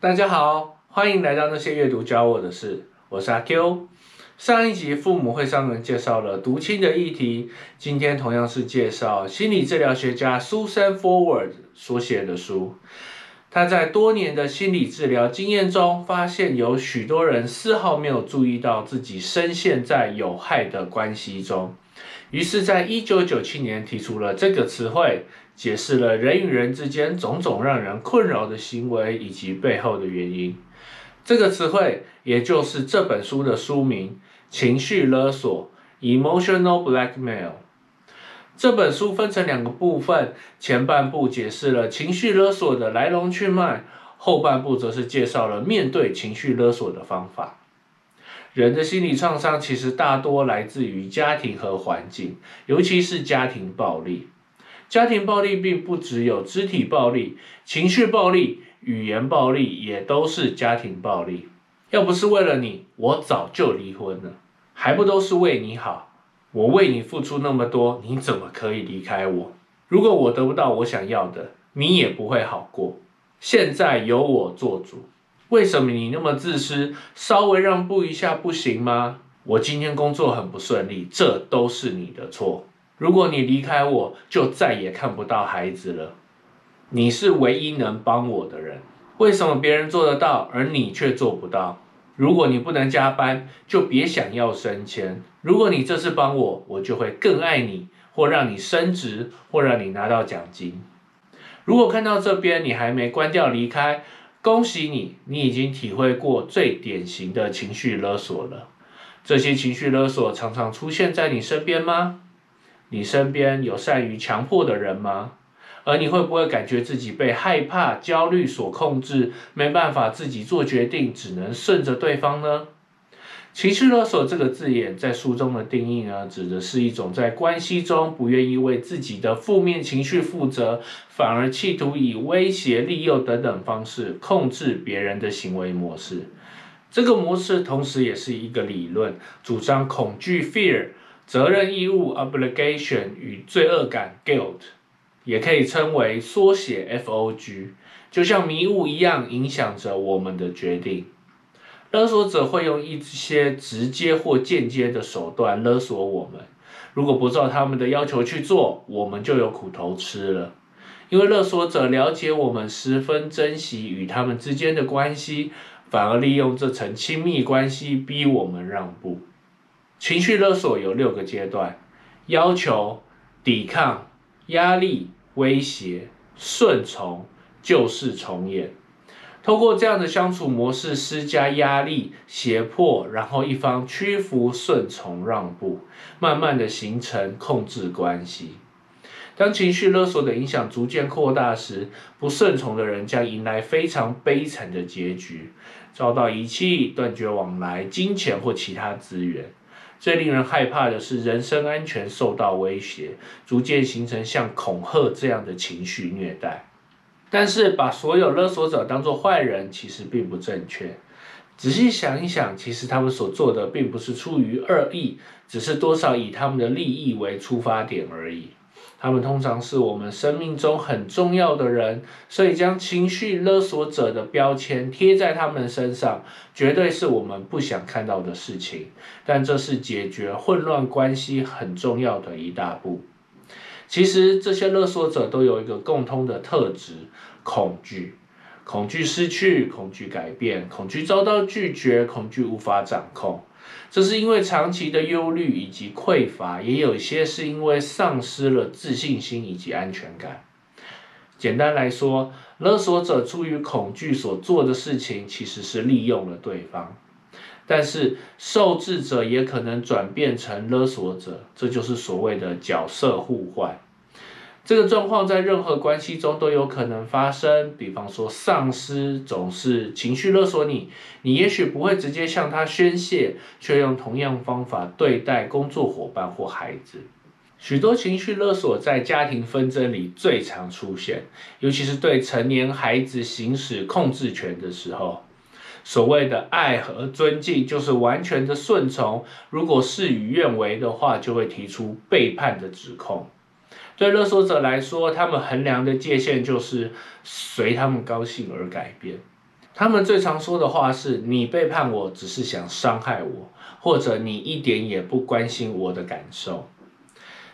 大家好，欢迎来到那些阅读教我的事，我是阿 Q。上一集父母会上人介绍了读亲的议题，今天同样是介绍心理治疗学家 Susan Forward 所写的书。他在多年的心理治疗经验中，发现有许多人丝毫没有注意到自己深陷在有害的关系中，于是，在一九九七年提出了这个词汇。解释了人与人之间种种让人困扰的行为以及背后的原因。这个词汇，也就是这本书的书名——情绪勒索 （Emotional Blackmail）。这本书分成两个部分，前半部解释了情绪勒索的来龙去脉，后半部则是介绍了面对情绪勒索的方法。人的心理创伤其实大多来自于家庭和环境，尤其是家庭暴力。家庭暴力并不只有肢体暴力，情绪暴力、语言暴力也都是家庭暴力。要不是为了你，我早就离婚了，还不都是为你好？我为你付出那么多，你怎么可以离开我？如果我得不到我想要的，你也不会好过。现在由我做主，为什么你那么自私？稍微让步一下不行吗？我今天工作很不顺利，这都是你的错。如果你离开我，就再也看不到孩子了。你是唯一能帮我的人，为什么别人做得到，而你却做不到？如果你不能加班，就别想要升迁。如果你这次帮我，我就会更爱你，或让你升职，或让你拿到奖金。如果看到这边你还没关掉离开，恭喜你，你已经体会过最典型的情绪勒索了。这些情绪勒索常常出现在你身边吗？你身边有善于强迫的人吗？而你会不会感觉自己被害怕、焦虑所控制，没办法自己做决定，只能顺着对方呢？情绪勒索这个字眼在书中的定义呢，指的是一种在关系中不愿意为自己的负面情绪负责，反而企图以威胁、利诱等等方式控制别人的行为模式。这个模式同时也是一个理论，主张恐惧 （fear）。责任义务 （obligation） 与罪恶感 （guilt） 也可以称为缩写 （FOG），就像迷雾一样影响着我们的决定。勒索者会用一些直接或间接的手段勒索我们，如果不照他们的要求去做，我们就有苦头吃了。因为勒索者了解我们十分珍惜与他们之间的关系，反而利用这层亲密关系逼我们让步。情绪勒索有六个阶段：要求、抵抗、压力、威胁、顺从、旧事重演。通过这样的相处模式施加压力、胁迫，然后一方屈服、顺从、让步，慢慢的形成控制关系。当情绪勒索的影响逐渐扩大时，不顺从的人将迎来非常悲惨的结局，遭到遗弃、断绝往来、金钱或其他资源。最令人害怕的是，人身安全受到威胁，逐渐形成像恐吓这样的情绪虐待。但是，把所有勒索者当作坏人，其实并不正确。仔细想一想，其实他们所做的并不是出于恶意，只是多少以他们的利益为出发点而已。他们通常是我们生命中很重要的人，所以将情绪勒索者的标签贴在他们身上，绝对是我们不想看到的事情。但这是解决混乱关系很重要的一大步。其实这些勒索者都有一个共通的特质：恐惧，恐惧失去，恐惧改变，恐惧遭到拒绝，恐惧无法掌控。这是因为长期的忧虑以及匮乏，也有一些是因为丧失了自信心以及安全感。简单来说，勒索者出于恐惧所做的事情，其实是利用了对方。但是受制者也可能转变成勒索者，这就是所谓的角色互换。这个状况在任何关系中都有可能发生。比方说，上司总是情绪勒索你，你也许不会直接向他宣泄，却用同样方法对待工作伙伴或孩子。许多情绪勒索在家庭纷争里最常出现，尤其是对成年孩子行使控制权的时候。所谓的爱和尊敬，就是完全的顺从。如果事与愿违的话，就会提出背叛的指控。对勒索者来说，他们衡量的界限就是随他们高兴而改变。他们最常说的话是：“你背叛我，只是想伤害我，或者你一点也不关心我的感受。”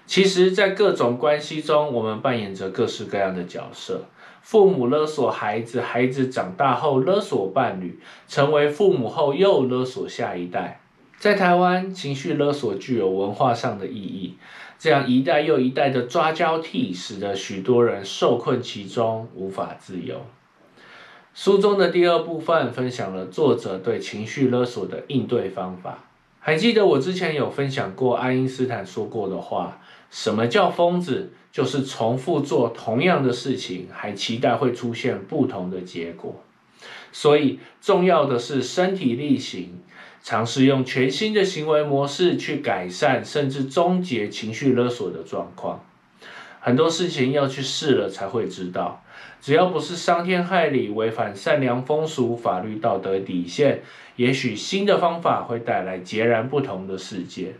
其实，在各种关系中，我们扮演着各式各样的角色。父母勒索孩子，孩子长大后勒索伴侣，成为父母后又勒索下一代。在台湾，情绪勒索具有文化上的意义。这样一代又一代的抓交替，使得许多人受困其中，无法自由。书中的第二部分分享了作者对情绪勒索的应对方法。还记得我之前有分享过爱因斯坦说过的话：什么叫疯子？就是重复做同样的事情，还期待会出现不同的结果。所以重要的是身体力行，尝试用全新的行为模式去改善甚至终结情绪勒索的状况。很多事情要去试了才会知道。只要不是伤天害理、违反善良风俗、法律道德底线，也许新的方法会带来截然不同的世界。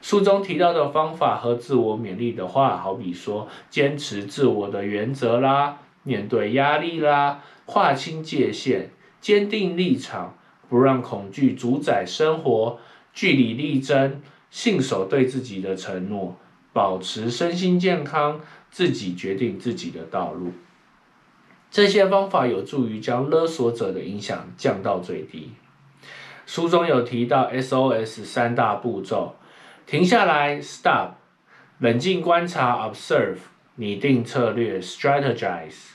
书中提到的方法和自我勉励的话，好比说坚持自我的原则啦，面对压力啦，划清界限，坚定立场，不让恐惧主宰生活，据理力争，信守对自己的承诺，保持身心健康，自己决定自己的道路。这些方法有助于将勒索者的影响降到最低。书中有提到 SOS 三大步骤：停下来 （Stop）、冷静观察 （Observe）、拟定策略 （Strategize）。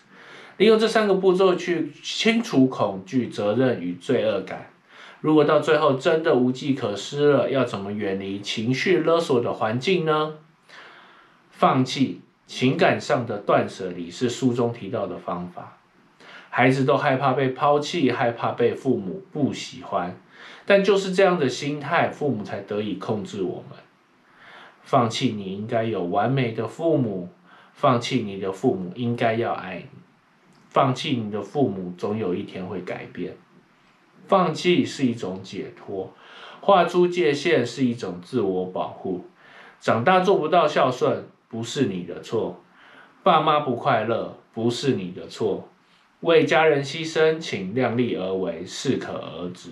利用这三个步骤去清除恐惧、责任与罪恶感。如果到最后真的无计可施了，要怎么远离情绪勒索的环境呢？放弃。情感上的断舍离是书中提到的方法。孩子都害怕被抛弃，害怕被父母不喜欢，但就是这样的心态，父母才得以控制我们。放弃你应该有完美的父母，放弃你的父母应该要爱你，放弃你的父母总有一天会改变。放弃是一种解脱，画出界限是一种自我保护。长大做不到孝顺。不是你的错，爸妈不快乐不是你的错，为家人牺牲，请量力而为，适可而止。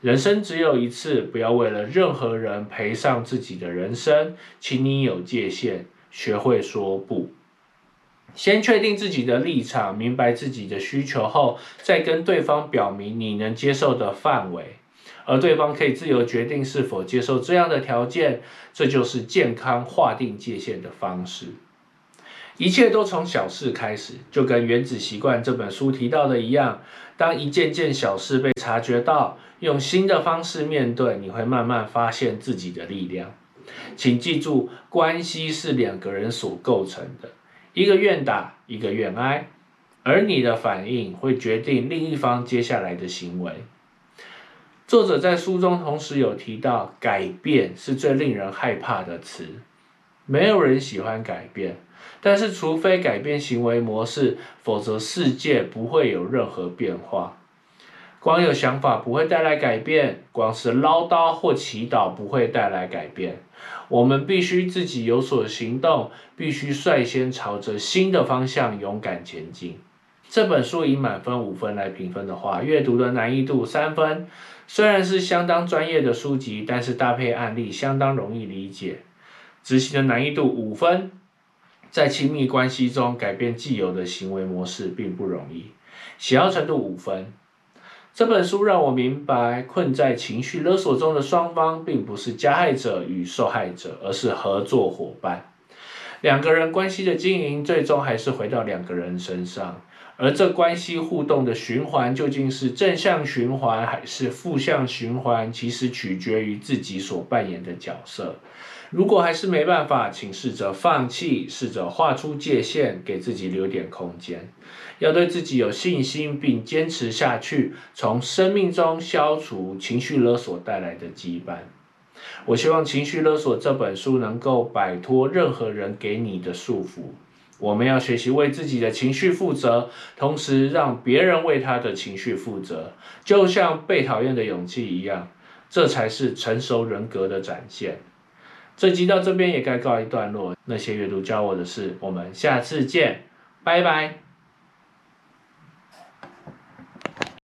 人生只有一次，不要为了任何人赔上自己的人生，请你有界限，学会说不。先确定自己的立场，明白自己的需求后，再跟对方表明你能接受的范围。而对方可以自由决定是否接受这样的条件，这就是健康划定界限的方式。一切都从小事开始，就跟《原子习惯》这本书提到的一样。当一件件小事被察觉到，用新的方式面对，你会慢慢发现自己的力量。请记住，关系是两个人所构成的，一个愿打，一个愿挨，而你的反应会决定另一方接下来的行为。作者在书中同时有提到，改变是最令人害怕的词，没有人喜欢改变，但是除非改变行为模式，否则世界不会有任何变化。光有想法不会带来改变，光是唠叨或祈祷不会带来改变。我们必须自己有所行动，必须率先朝着新的方向勇敢前进。这本书以满分五分来评分的话，阅读的难易度三分。虽然是相当专业的书籍，但是搭配案例相当容易理解。执行的难易度五分。在亲密关系中改变既有的行为模式并不容易。喜好程度五分。这本书让我明白，困在情绪勒索中的双方并不是加害者与受害者，而是合作伙伴。两个人关系的经营，最终还是回到两个人身上。而这关系互动的循环究竟是正向循环还是负向循环，其实取决于自己所扮演的角色。如果还是没办法，请试着放弃，试着画出界限，给自己留点空间。要对自己有信心，并坚持下去，从生命中消除情绪勒索带来的羁绊。我希望《情绪勒索》这本书能够摆脱任何人给你的束缚。我们要学习为自己的情绪负责，同时让别人为他的情绪负责，就像被讨厌的勇气一样，这才是成熟人格的展现。这集到这边也该告一段落。那些阅读教我的事，我们下次见，拜拜。